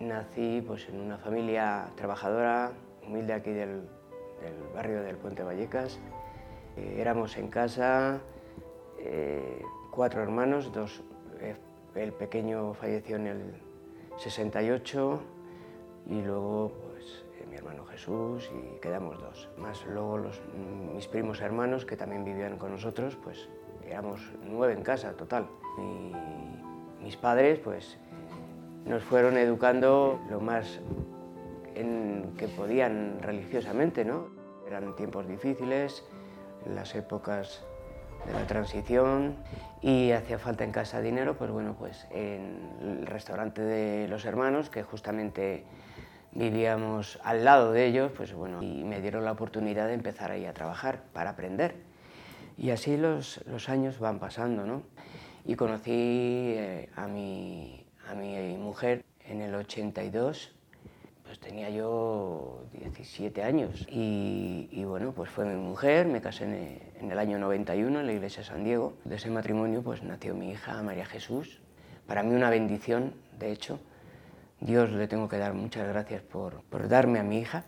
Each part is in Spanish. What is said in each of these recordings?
nací pues, en una familia trabajadora, humilde aquí del, barrio del Puente Vallecas. Eh, éramos en casa eh, cuatro hermanos, dos, eh, el pequeño falleció en el 68 y luego pues, mi hermano Jesús y quedamos dos. Más luego los, mis primos hermanos que también vivían con nosotros, pues éramos nueve en casa total. Y mis padres pues nos fueron educando lo más en que podían religiosamente, ¿no? Eran tiempos difíciles, las épocas de la transición y hacía falta en casa dinero, pues bueno, pues en el restaurante de los hermanos, que justamente vivíamos al lado de ellos, pues bueno, y me dieron la oportunidad de empezar ahí a trabajar para aprender. Y así los, los años van pasando, ¿no? Y conocí eh, a mi a mi mujer en el 82, pues tenía yo 17 años. Y, bueno, pues fue mi mujer, me casé en, el año 91 en la iglesia de San Diego. De ese matrimonio pues nació mi hija María Jesús. Para mí una bendición, de hecho. Dios le tengo que dar muchas gracias por, por darme a mi hija,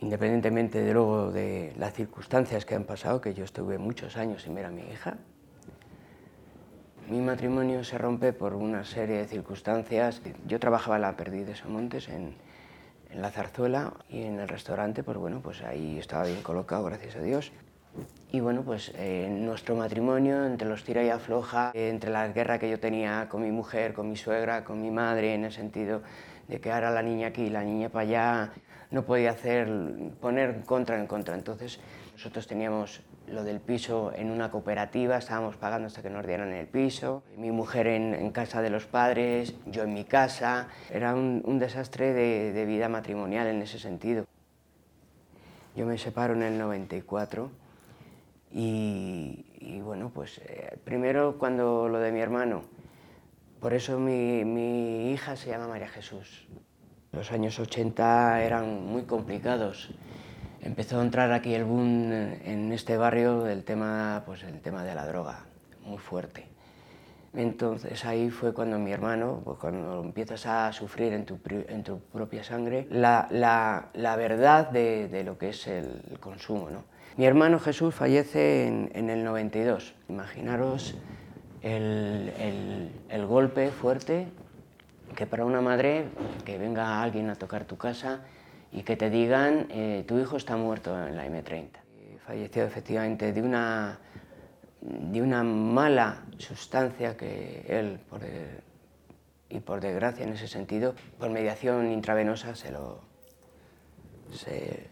independientemente de luego de las circunstancias que han pasado, que yo estuve muchos años sin ver a mi hija, mi matrimonio se rompe por una serie de circunstancias. Yo trabajaba en la Perdiz de Somontes, en, en la zarzuela, y en el restaurante, pues bueno, pues ahí estaba bien colocado, gracias a Dios. Y bueno, pues eh, nuestro matrimonio, entre los tira y afloja, entre la guerra que yo tenía con mi mujer, con mi suegra, con mi madre, en el sentido de que ahora la niña aquí, la niña para allá, no podía hacer, poner contra en contra. Entonces, nosotros teníamos lo del piso en una cooperativa, estábamos pagando hasta que nos dieran el piso, mi mujer en, casa de los padres, yo en mi casa, era un, desastre de, vida matrimonial en ese sentido. Yo me separo en el 94 y, bueno, pues eh, primero cuando lo de mi hermano, por eso mi, mi hija se llama María Jesús. Los años 80 eran muy complicados empezó a entrar aquí el boom en este barrio del tema, pues el tema de la droga, muy fuerte. Entonces ahí fue cuando mi hermano, pues cuando empiezas a sufrir en tu, en tu propia sangre, la, la, la verdad de, de, lo que es el consumo. ¿no? Mi hermano Jesús fallece en, en el 92. Imaginaros el, el, el golpe fuerte que para una madre que venga alguien a tocar tu casa y que te digan eh, tu hijo está muerto en la M30. Falleció efectivamente de una, de una mala sustancia que él, por y por desgracia en ese sentido, por mediación intravenosa se lo, se,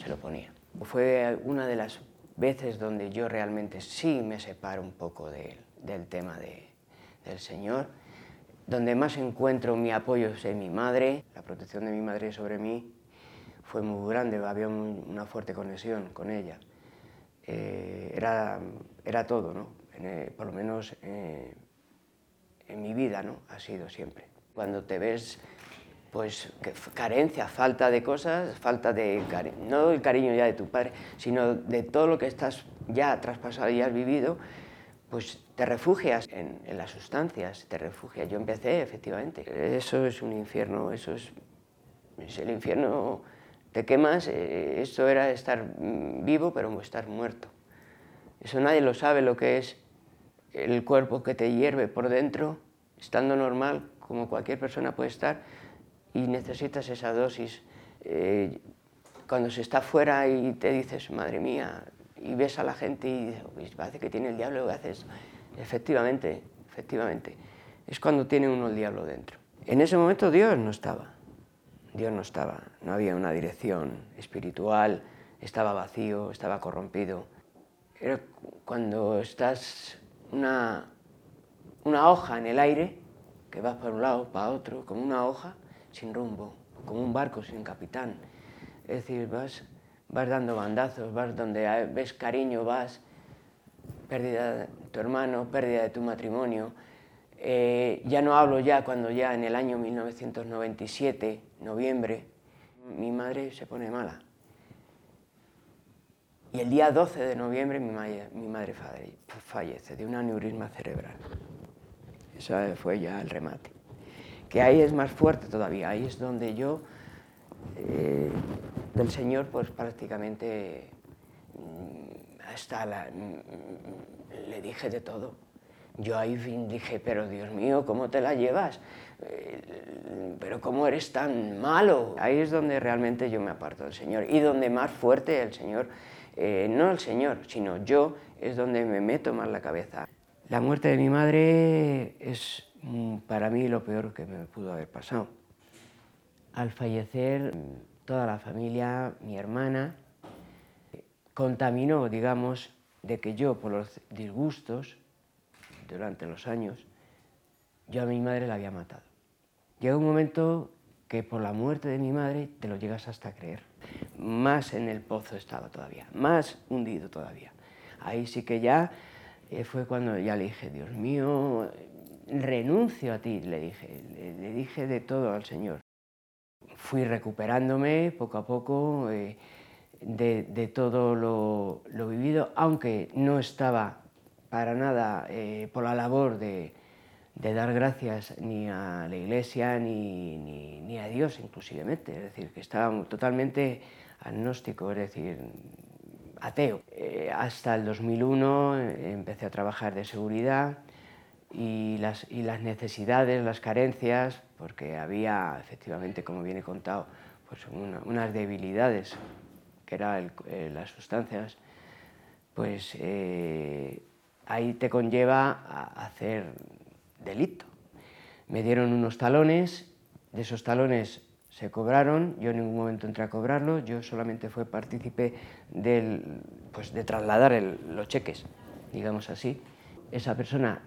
se lo ponía. Fue una de las veces donde yo realmente sí me separo un poco de, del tema de, del Señor, donde más encuentro mi apoyo es en mi madre, la protección de mi madre sobre mí, fue muy grande, había una fuerte conexión con ella. Eh, era, era todo, ¿no? Eh, por lo menos eh, en mi vida ¿no? ha sido siempre. Cuando te ves pues carencia, falta de cosas, falta de no el cariño ya de tu padre, sino de todo lo que estás ya traspasado y has vivido, pues te refugias en, las sustancias, te refugias. Yo empecé, efectivamente. Eso es un infierno, eso es, es el infierno te quemas, eh, esto era estar mm, vivo, pero estar muerto. Eso nadie lo sabe, lo que es el cuerpo que te hierve por dentro, estando normal, como cualquier persona puede estar, y necesitas esa dosis. Eh, cuando se está fuera y te dices, madre mía, y ves a la gente y dices, parece que tiene el diablo, ¿qué haces? Efectivamente, efectivamente. Es cuando tiene uno el diablo dentro. En ese momento Dios no estaba. Dios no estaba, no había una dirección espiritual, estaba vacío, estaba corrompido. Cuando estás una, una hoja en el aire, que vas para un lado, para otro, como una hoja sin rumbo, como un barco sin capitán. Es decir, vas, vas dando bandazos, vas donde ves cariño, vas, pérdida de tu hermano, pérdida de tu matrimonio, eh, ya no hablo ya cuando ya en el año 1997, noviembre, mi madre se pone mala. Y el día 12 de noviembre mi madre, mi madre fallece de un aneurisma cerebral. Eso fue ya el remate. que ahí es más fuerte todavía, ahí es donde yo eh, del Señor pues prácticamente mm, hasta la, mm, le dije de todo. Yo ahí dije, pero Dios mío, ¿cómo te la llevas? Eh, pero ¿cómo eres tan malo? Ahí es donde realmente yo me aparto del Señor y donde más fuerte el Señor, eh, no el Señor, sino yo, es donde me meto más la cabeza. La muerte de mi madre es mm, para mí lo peor que me pudo haber pasado. Al fallecer, toda la familia, mi hermana, contaminó, digamos, de que yo, por los disgustos, durante los años, yo a mi madre la había matado. Llega un momento que por la muerte de mi madre te lo llegas hasta a creer. Más en el pozo estaba todavía, más hundido todavía. Ahí sí que ya eh, fue cuando ya le dije, Dios mío, renuncio a ti, le dije, le, dije de todo al Señor. Fui recuperándome poco a poco eh, de, todo lo, lo vivido, aunque no estaba para nada eh, por la labor de, dar gracias ni a la Iglesia ni, a Dios inclusivemente, es decir, que estaba totalmente agnóstico, es decir, ateo. Eh, hasta el 2001 eh, empecé a trabajar de seguridad y las, y las necesidades, las carencias, porque había efectivamente, como viene contado, pues unas debilidades, que eran las sustancias, pues ahí te conlleva a hacer delito. Me dieron unos talones, de esos talones se cobraron, yo en ningún momento entré a cobrarlo, yo solamente fui partícipe del, pues de trasladar los cheques, digamos así. Esa persona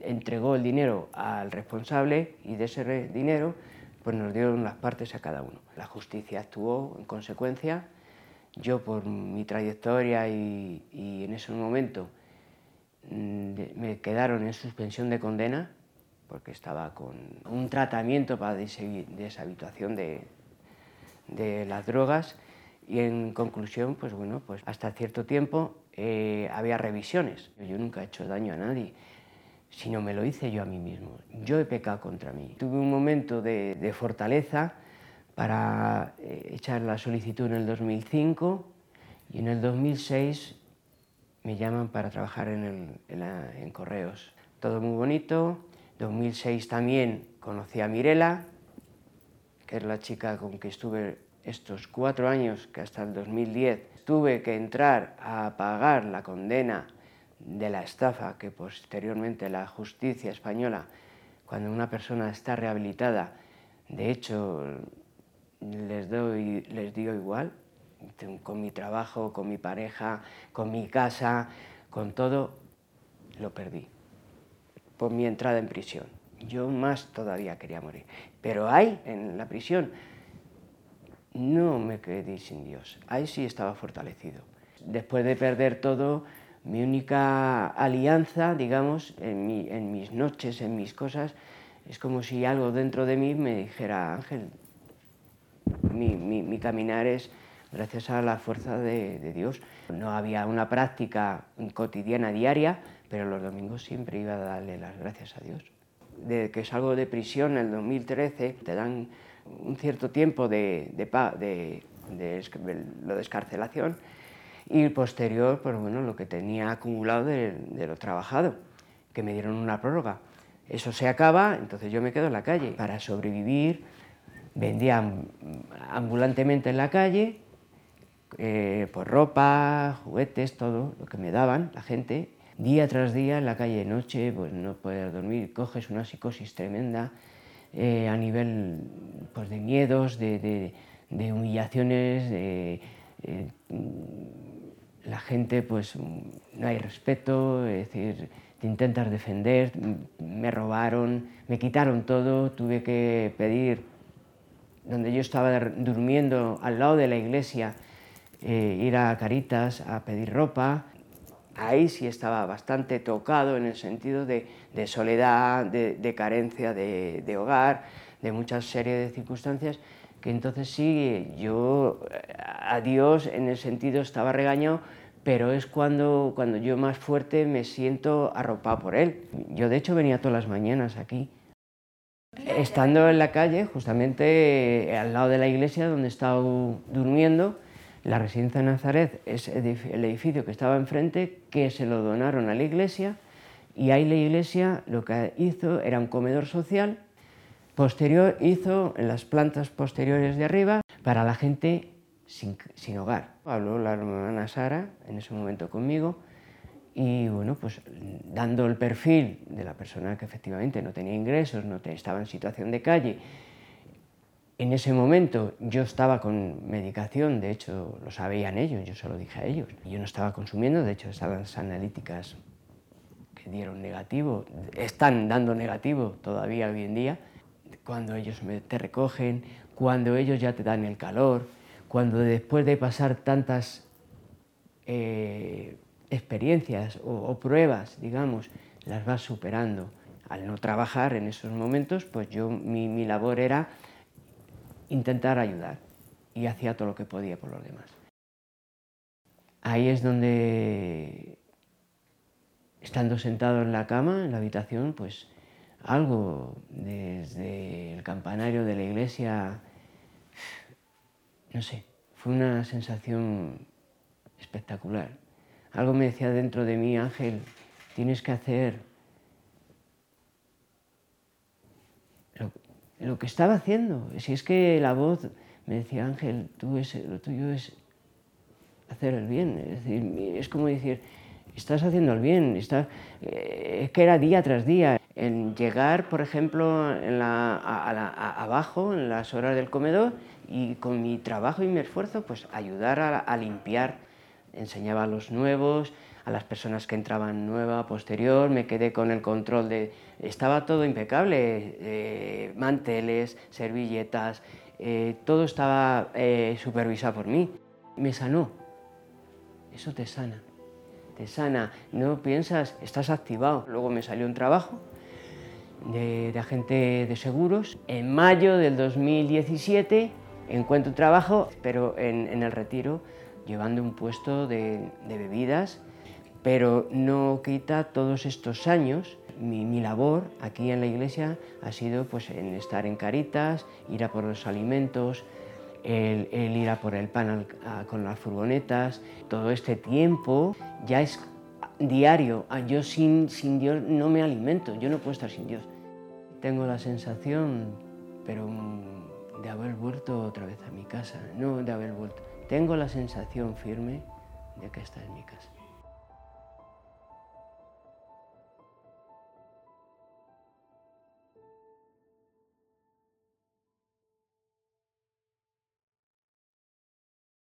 entregó el dinero al responsable y de ese dinero pues nos dieron las partes a cada uno. La justicia actuó en consecuencia. Yo por mi trayectoria y, en ese momento me quedaron en suspensión de condena porque estaba con un tratamiento para deshabituación de, de las drogas y en conclusión, pues bueno, pues hasta cierto tiempo eh, había revisiones. Yo nunca he hecho daño a nadie, sino me lo hice yo a mí mismo. Yo he pecado contra mí. Tuve un momento de, fortaleza para eh, echar la solicitud en el 2005 y en el 2006 me llaman para trabajar en, correos. Todo muy bonito. 2006 también conocí a Mirela, que es la chica con que estuve estos cuatro años, que hasta el 2010 tuve que entrar a pagar la condena de la estafa que posteriormente la justicia española, cuando una persona está rehabilitada, de hecho les, doy, les digo igual, con mi trabajo, con mi pareja, con mi casa, con todo, lo perdí por mi entrada en prisión. Yo más todavía quería morir. Pero ahí, en la prisión, no me quedé sin Dios. Ahí sí estaba fortalecido. Después de perder todo, mi única alianza, digamos, en, mis noches, en mis cosas, es como si algo dentro de mí me dijera, Ángel, mi caminar es gracias a la fuerza de, Dios. No había una práctica cotidiana diaria, pero los domingos siempre iba a darle las gracias a Dios. Desde que salgo de prisión en el 2013, te dan un cierto tiempo de, de, lo de escarcelación y posterior, pues bueno, lo que tenía acumulado de, de lo trabajado, que me dieron una prórroga. Eso se acaba, entonces yo me quedo en la calle. Para sobrevivir, vendía ambulantemente en la calle eh, pues ropa, juguetes, todo lo que me daban la gente. Día tras día en la calle de noche, pues no puedes dormir, coges una psicosis tremenda eh, a nivel pues, de miedos, de, humillaciones, de, eh, la gente pues no hay respeto, es decir, te intentas defender, me robaron, me quitaron todo, tuve que pedir, donde yo estaba durmiendo al lado de la iglesia, eh, ir a Caritas a pedir ropa. Ahí sí estaba bastante tocado en el sentido de, soledad, de, carencia de, hogar, de muchas series de circunstancias, que entonces sí, yo a Dios en el sentido estaba regañado, pero es cuando, cuando yo más fuerte me siento arropado por Él. Yo de hecho venía todas las mañanas aquí Estando en la calle, justamente eh, al lado de la iglesia donde estaba durmiendo, la residencia de Nazaret es el edificio que estaba enfrente, que se lo donaron a la iglesia, y ahí la iglesia lo que hizo era un comedor social, posterior hizo en las plantas posteriores de arriba para la gente sin, sin hogar. Habló la hermana Sara en ese momento conmigo, y bueno, pues dando el perfil de la persona que efectivamente no tenía ingresos, no estaba en situación de calle, en ese momento yo estaba con medicación, de hecho lo sabían ellos, yo se lo dije a ellos. Yo no estaba consumiendo, de hecho esas analíticas que dieron negativo, están dando negativo todavía hoy en día, cuando ellos te recogen, cuando ellos ya te dan el calor, cuando después de pasar tantas eh, experiencias o, pruebas, digamos, las vas superando. Al no trabajar en esos momentos, pues yo, mi labor era intentar ayudar y hacía todo lo que podía por los demás. Ahí es donde, estando sentado en la cama, en la habitación, pues algo desde el campanario de la iglesia, no sé, fue una sensación espectacular algo me decía dentro de mí, Ángel, tienes que hacer lo, que estaba haciendo. Si es que la voz me decía, Ángel, tú es, lo tuyo es hacer el bien. Es, decir, es como decir, estás haciendo el bien. Eh, es que era día tras día. En llegar, por ejemplo, en la, abajo, en las horas del comedor, y con mi trabajo y mi esfuerzo, pues ayudar a limpiar enseñaba a los nuevos, a las personas que entraban nueva, posterior, me quedé con el control de... Estaba todo impecable, eh, manteles, servilletas, eh, todo estaba eh, supervisado por mí. Me sanó, eso te sana, te sana, no piensas, estás activado. Luego me salió un trabajo de, agente de seguros. En mayo del 2017 encuentro trabajo, pero en el retiro llevando un puesto de, bebidas, pero no quita todos estos años. Mi, labor aquí en la iglesia ha sido pues, en estar en Caritas, ir a por los alimentos, el, ir a por el pan con las furgonetas. Todo este tiempo ya es diario. Ah, yo sin, sin Dios no me alimento, yo no puedo estar sin Dios. Tengo la sensación, pero de haber vuelto otra vez a mi casa, no de haber vuelto tengo la sensación firme de que está en mi casa.